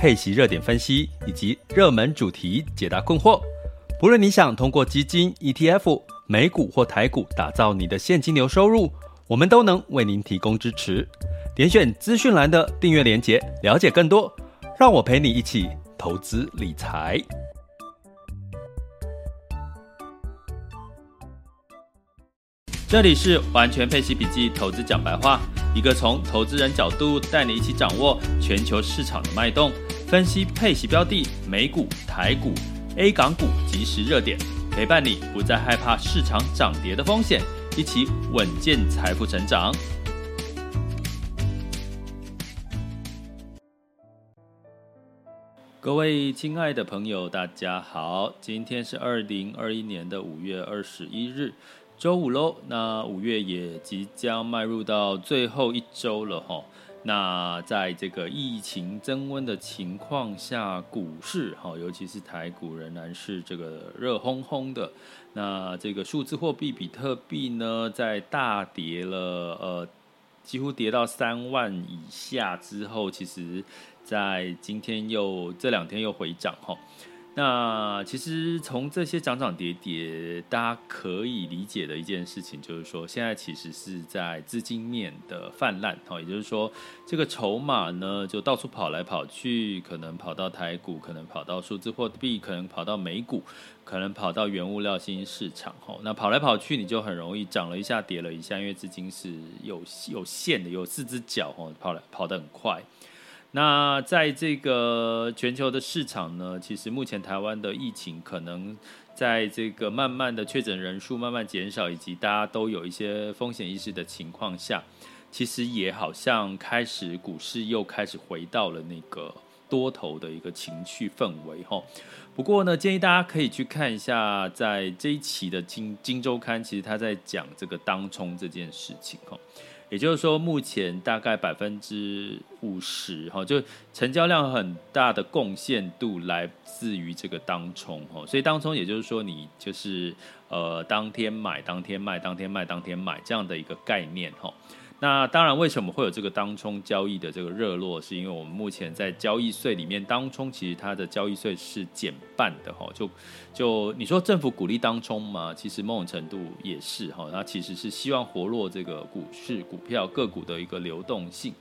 配息热点分析以及热门主题解答困惑。不论你想通过基金、ETF。美股或台股，打造你的现金流收入，我们都能为您提供支持。点选资讯栏的订阅连结，了解更多。让我陪你一起投资理财。这里是完全配息笔记投资讲白话，一个从投资人角度带你一起掌握全球市场的脉动，分析配息标的、美股、台股、A 港股即时热点。陪伴你不再害怕市场涨跌的风险，一起稳健财富成长。各位亲爱的朋友，大家好，今天是二零二一年的五月二十一日，周五喽。那五月也即将迈入到最后一周了哈。那在这个疫情增温的情况下，股市哈，尤其是台股仍然是这个热烘烘的。那这个数字货币比特币呢，在大跌了，呃，几乎跌到三万以下之后，其实在今天又这两天又回涨哈。那其实从这些涨涨跌跌，大家可以理解的一件事情，就是说现在其实是在资金面的泛滥，哈，也就是说这个筹码呢就到处跑来跑去，可能跑到台股，可能跑到数字货币，可能跑到美股，可能跑到原物料新兴市场，哈，那跑来跑去，你就很容易涨了一下，跌了一下，因为资金是有有限的，有四只脚，哈，跑来跑得很快。那在这个全球的市场呢，其实目前台湾的疫情可能在这个慢慢的确诊人数慢慢减少，以及大家都有一些风险意识的情况下，其实也好像开始股市又开始回到了那个多头的一个情绪氛围哈。不过呢，建议大家可以去看一下，在这一期的金《金周刊》，其实他在讲这个当冲这件事情哈。也就是说，目前大概百分之五十哈，就成交量很大的贡献度来自于这个当冲哈，所以当冲也就是说，你就是呃当天买当天卖，当天卖当天买这样的一个概念哈。那当然，为什么会有这个当冲交易的这个热络？是因为我们目前在交易税里面，当冲其实它的交易税是减半的哈。就就你说政府鼓励当冲嘛，其实某种程度也是哈。它其实是希望活络这个股市、股票、个股的一个流动性。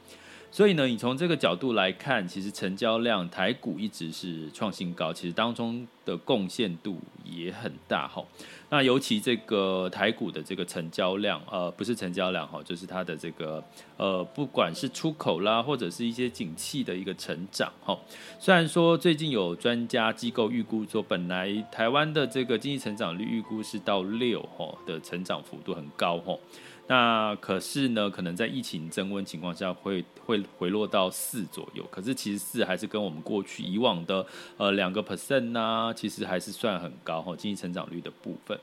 所以呢，你从这个角度来看，其实成交量台股一直是创新高，其实当中的贡献度也很大哈。那尤其这个台股的这个成交量，呃，不是成交量哈，就是它的这个呃，不管是出口啦，或者是一些景气的一个成长哈。虽然说最近有专家机构预估说，本来台湾的这个经济成长率预估是到六哈的成长幅度很高哈。那可是呢，可能在疫情增温情况下会，会回落到四左右。可是其实四还是跟我们过去以往的呃两个 percent 呢，其实还是算很高哈，经济成长率的部分。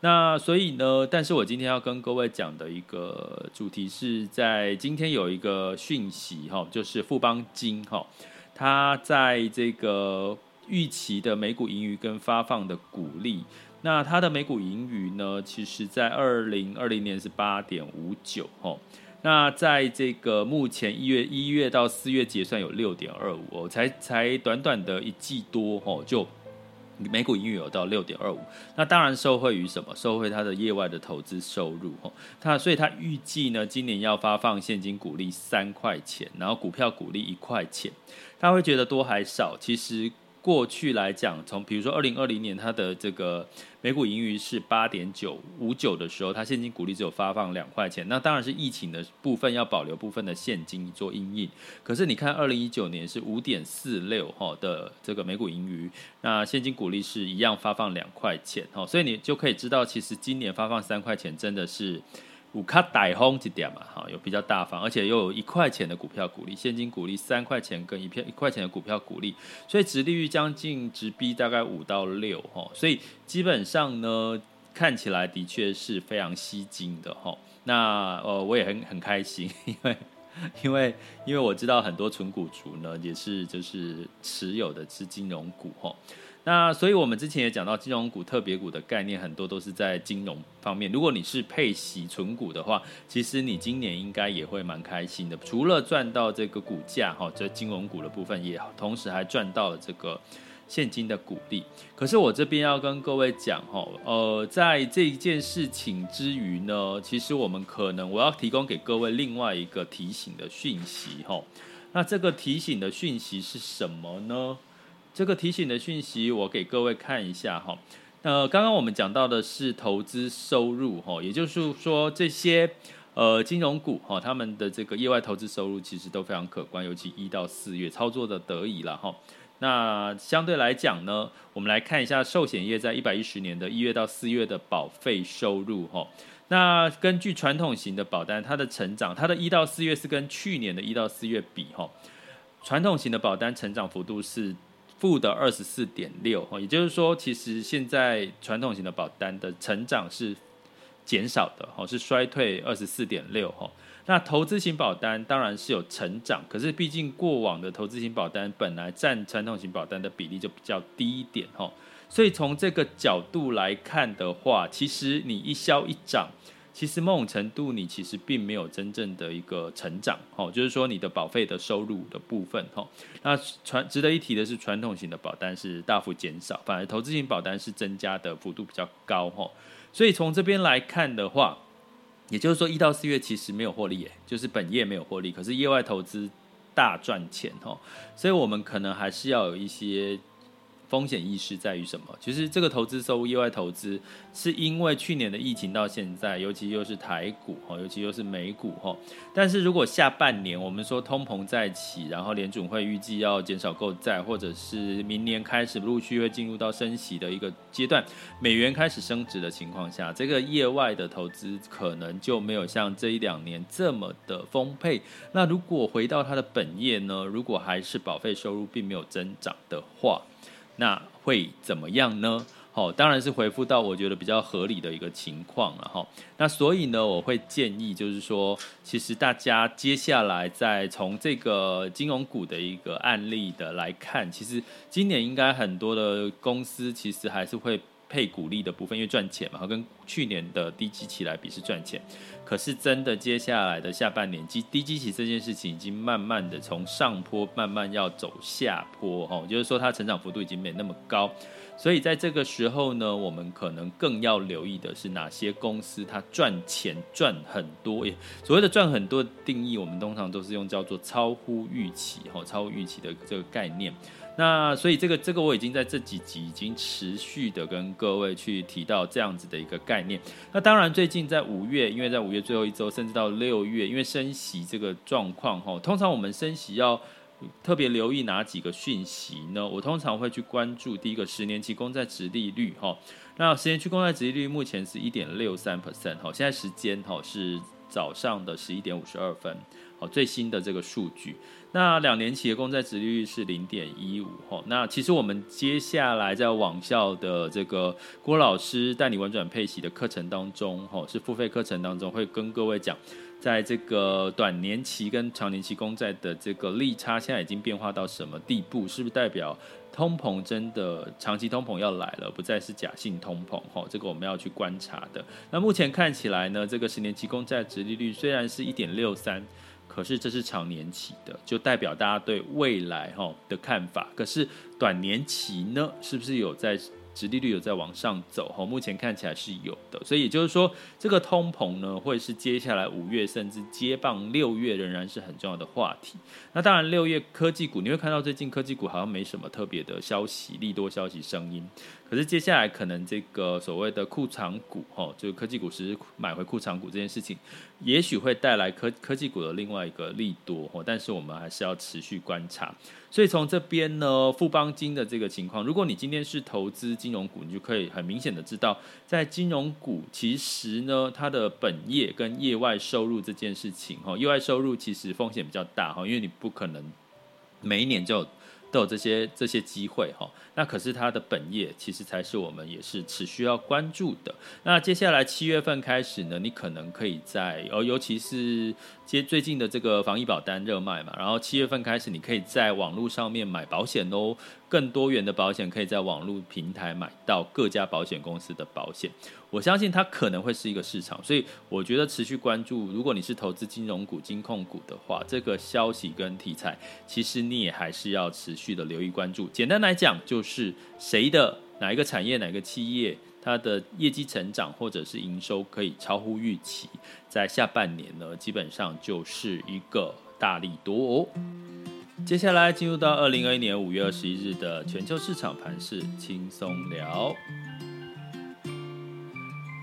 那所以呢，但是我今天要跟各位讲的一个主题是在今天有一个讯息哈，就是富邦金哈，它在这个预期的每股盈余跟发放的股利。那它的每股盈余呢，其实在二零二零年是八点五九吼，那在这个目前一月一月到四月结算有六点二五哦，才才短短的一季多哦，就每股盈余有到六点二五，那当然受惠于什么？受惠它的业外的投资收入哦。它所以它预计呢，今年要发放现金股利三块钱，然后股票股利一块钱。他会觉得多还少？其实。过去来讲，从比如说二零二零年，它的这个每股盈余是八点九五九的时候，它现金股利只有发放两块钱。那当然是疫情的部分要保留部分的现金做因应。可是你看二零一九年是五点四六哈的这个每股盈余，那现金股利是一样发放两块钱哈，所以你就可以知道，其实今年发放三块钱真的是。五卡带红几点嘛？哈，有比较大方，而且又有一块钱的股票股利，现金股利三块钱跟一片一块钱的股票股利，所以殖利率将近直逼大概五到六哈，所以基本上呢，看起来的确是非常吸睛的哈。那呃，我也很很开心，因为因为因为我知道很多存股族呢，也是就是持有的是金融股哈。那所以，我们之前也讲到金融股、特别股的概念，很多都是在金融方面。如果你是配息存股的话，其实你今年应该也会蛮开心的。除了赚到这个股价哈，这金融股的部分，也同时还赚到了这个现金的股利。可是我这边要跟各位讲哈，呃，在这一件事情之余呢，其实我们可能我要提供给各位另外一个提醒的讯息哈。那这个提醒的讯息是什么呢？这个提醒的讯息，我给各位看一下哈。那刚刚我们讲到的是投资收入哈，也就是说这些呃金融股哈，他们的这个业外投资收入其实都非常可观，尤其一到四月操作的得宜了哈。那相对来讲呢，我们来看一下寿险业在一百一十年的一月到四月的保费收入哈。那根据传统型的保单，它的成长，它的一到四月是跟去年的一到四月比哈，传统型的保单成长幅度是。负的二十四点六，也就是说，其实现在传统型的保单的成长是减少的哦，是衰退二十四点六，那投资型保单当然是有成长，可是毕竟过往的投资型保单本来占传统型保单的比例就比较低一点哦，所以从这个角度来看的话，其实你一消一涨。其实某种程度，你其实并没有真正的一个成长，哦，就是说你的保费的收入的部分，哦，那传值得一提的是，传统型的保单是大幅减少，反而投资型保单是增加的幅度比较高，哦，所以从这边来看的话，也就是说一到四月其实没有获利，就是本业没有获利，可是业外投资大赚钱，哦，所以我们可能还是要有一些。风险意识在于什么？其实这个投资收入、业外投资，是因为去年的疫情到现在，尤其又是台股哈，尤其又是美股哈。但是如果下半年我们说通膨再起，然后联准会预计要减少购债，或者是明年开始陆续会进入到升息的一个阶段，美元开始升值的情况下，这个业外的投资可能就没有像这一两年这么的丰沛。那如果回到它的本业呢？如果还是保费收入并没有增长的话，那会怎么样呢？好，当然是回复到我觉得比较合理的一个情况了哈。那所以呢，我会建议就是说，其实大家接下来再从这个金融股的一个案例的来看，其实今年应该很多的公司其实还是会配股利的部分，因为赚钱嘛，跟去年的低基期来比是赚钱。可是真的，接下来的下半年，低低基期这件事情已经慢慢的从上坡慢慢要走下坡，哈，就是说它成长幅度已经没那么高，所以在这个时候呢，我们可能更要留意的是哪些公司它赚钱赚很多，耶，所谓的赚很多定义，我们通常都是用叫做超乎预期，哈，超乎预期的这个概念。那所以这个这个我已经在这几集已经持续的跟各位去提到这样子的一个概念。那当然最近在五月，因为在五月最后一周，甚至到六月，因为升息这个状况哈，通常我们升息要特别留意哪几个讯息呢？我通常会去关注第一个十年期公债殖利率哈。那十年期公债殖利率目前是一点六三 percent 哈，现在时间哈是早上的十一点五十二分，好，最新的这个数据。那两年期的公债殖利率是零点一五吼，那其实我们接下来在网校的这个郭老师带你玩转配息的课程当中吼，是付费课程当中会跟各位讲，在这个短年期跟长年期公债的这个利差现在已经变化到什么地步？是不是代表通膨真的长期通膨要来了，不再是假性通膨吼？这个我们要去观察的。那目前看起来呢，这个十年期公债值利率虽然是一点六三。可是这是长年期的，就代表大家对未来哈的看法。可是短年期呢，是不是有在殖利率有在往上走，哈，目前看起来是有的，所以也就是说，这个通膨呢，会是接下来五月甚至接棒六月仍然是很重要的话题。那当然，六月科技股你会看到最近科技股好像没什么特别的消息，利多消息声音。可是接下来可能这个所谓的库藏股，哈，就是科技股其实买回库藏股这件事情，也许会带来科科技股的另外一个利多，哈，但是我们还是要持续观察。所以从这边呢，富邦金的这个情况，如果你今天是投资金融股，你就可以很明显的知道，在金融股其实呢，它的本业跟业外收入这件事情，哈，业外收入其实风险比较大，哈，因为你不可能每一年就。都有这些这些机会哈，那可是它的本业其实才是我们也是持续要关注的。那接下来七月份开始呢，你可能可以在呃，尤其是接最近的这个防疫保单热卖嘛，然后七月份开始，你可以在网络上面买保险哦。更多元的保险可以在网络平台买到各家保险公司的保险，我相信它可能会是一个市场，所以我觉得持续关注。如果你是投资金融股、金控股的话，这个消息跟题材，其实你也还是要持续的留意关注。简单来讲，就是谁的哪一个产业、哪个企业，它的业绩成长或者是营收可以超乎预期，在下半年呢，基本上就是一个大利多哦。接下来进入到二零二一年五月二十一日的全球市场盘势轻松聊。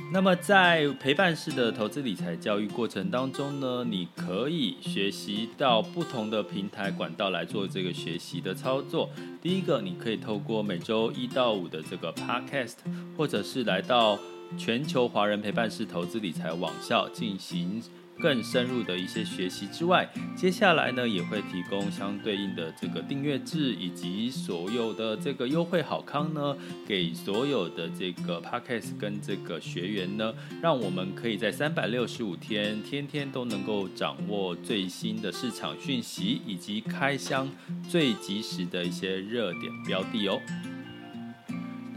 那么在陪伴式的投资理财教育过程当中呢，你可以学习到不同的平台管道来做这个学习的操作。第一个，你可以透过每周一到五的这个 Podcast，或者是来到全球华人陪伴式投资理财网校进行。更深入的一些学习之外，接下来呢也会提供相对应的这个订阅制以及所有的这个优惠好康呢，给所有的这个 Podcast 跟这个学员呢，让我们可以在三百六十五天，天天都能够掌握最新的市场讯息，以及开箱最及时的一些热点标的哦。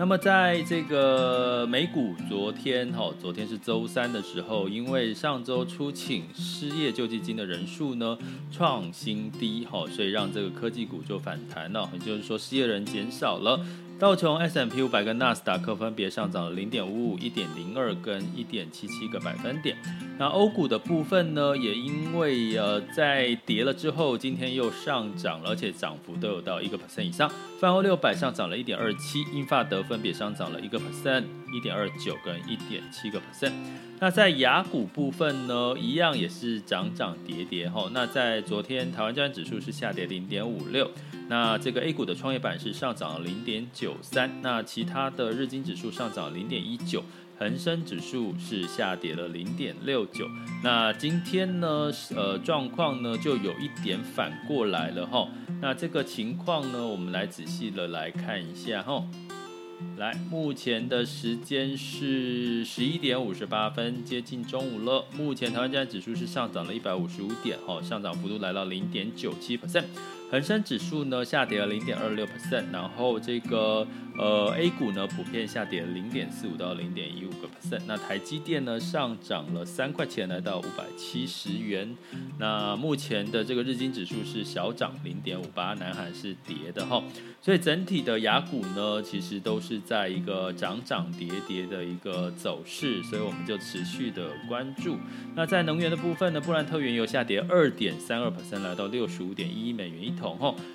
那么在这个美股昨天哈，昨天是周三的时候，因为上周初请失业救济金的人数呢创新低哈，所以让这个科技股就反弹了，也就是说失业人减少了。道琼 s m p 五百跟纳斯达克分别上涨了零点五五、一点零二跟一点七七个百分点。那欧股的部分呢，也因为呃在跌了之后，今天又上涨了，而且涨幅都有到一个 percent 以上。泛欧六百上涨了一点二七，英法德分别上涨了一个 percent、一点二九跟一点七个百分。那在雅股部分呢，一样也是涨涨跌跌哈。那在昨天，台湾加权指数是下跌零点五六。那这个 A 股的创业板是上涨了零点九三，那其他的日经指数上涨零点一九，恒生指数是下跌了零点六九。那今天呢，呃，状况呢就有一点反过来了哈。那这个情况呢，我们来仔细的来看一下哈。来，目前的时间是十一点五十八分，接近中午了。目前台湾站指数是上涨了一百五十五点哈，上涨幅度来到零点九七 percent。恒生指数呢下跌了零点二六 percent，然后这个呃 A 股呢普遍下跌零点四五到零点一五个 percent。那台积电呢上涨了三块钱，来到五百七十元。那目前的这个日经指数是小涨零点五八，南韩是跌的哈。所以整体的雅股呢其实都是在一个涨涨跌跌的一个走势，所以我们就持续的关注。那在能源的部分呢，布兰特原油下跌二点三二 percent，来到六十五点一美元一。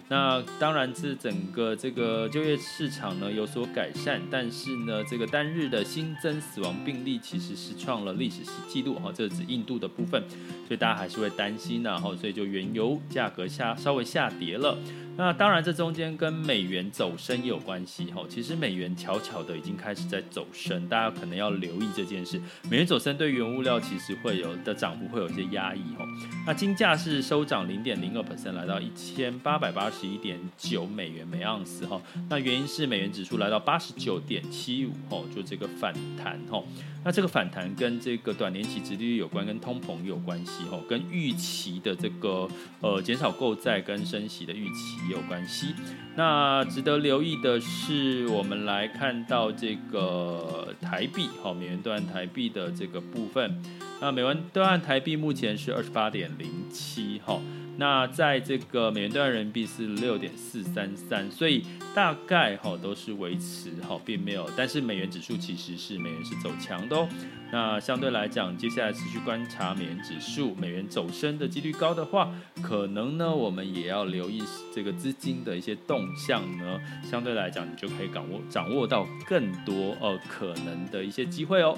那当然是整个这个就业市场呢有所改善，但是呢，这个单日的新增死亡病例其实是创了历史记录哈，这是印度的部分，所以大家还是会担心，然后所以就原油价格下稍微下跌了。那当然，这中间跟美元走升也有关系哈。其实美元悄悄的已经开始在走升，大家可能要留意这件事。美元走升对原物料其实会有的涨幅会有一些压抑哈。那金价是收涨零点零二 percent，来到一千八百八十一点九美元每盎司哈。那原因是美元指数来到八十九点七五哈，就这个反弹哈。那这个反弹跟这个短年期殖利率有关，跟通膨有关系哈，跟预期的这个呃减少购债跟升息的预期有关系。那值得留意的是，我们来看到这个台币好，美元兑台币的这个部分。那美元兑换台币目前是二十八点零七哈。那在这个美元兑换人民币是六点四三三，所以大概哈都是维持哈，并没有。但是美元指数其实是美元是走强的哦。那相对来讲，接下来持续观察美元指数，美元走升的几率高的话，可能呢我们也要留意这个资金的一些动向呢。相对来讲，你就可以掌握掌握到更多呃可能的一些机会哦。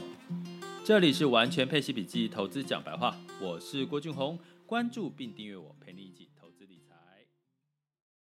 这里是完全配息笔记投资讲白话，我是郭俊宏。关注并订阅我，陪你一起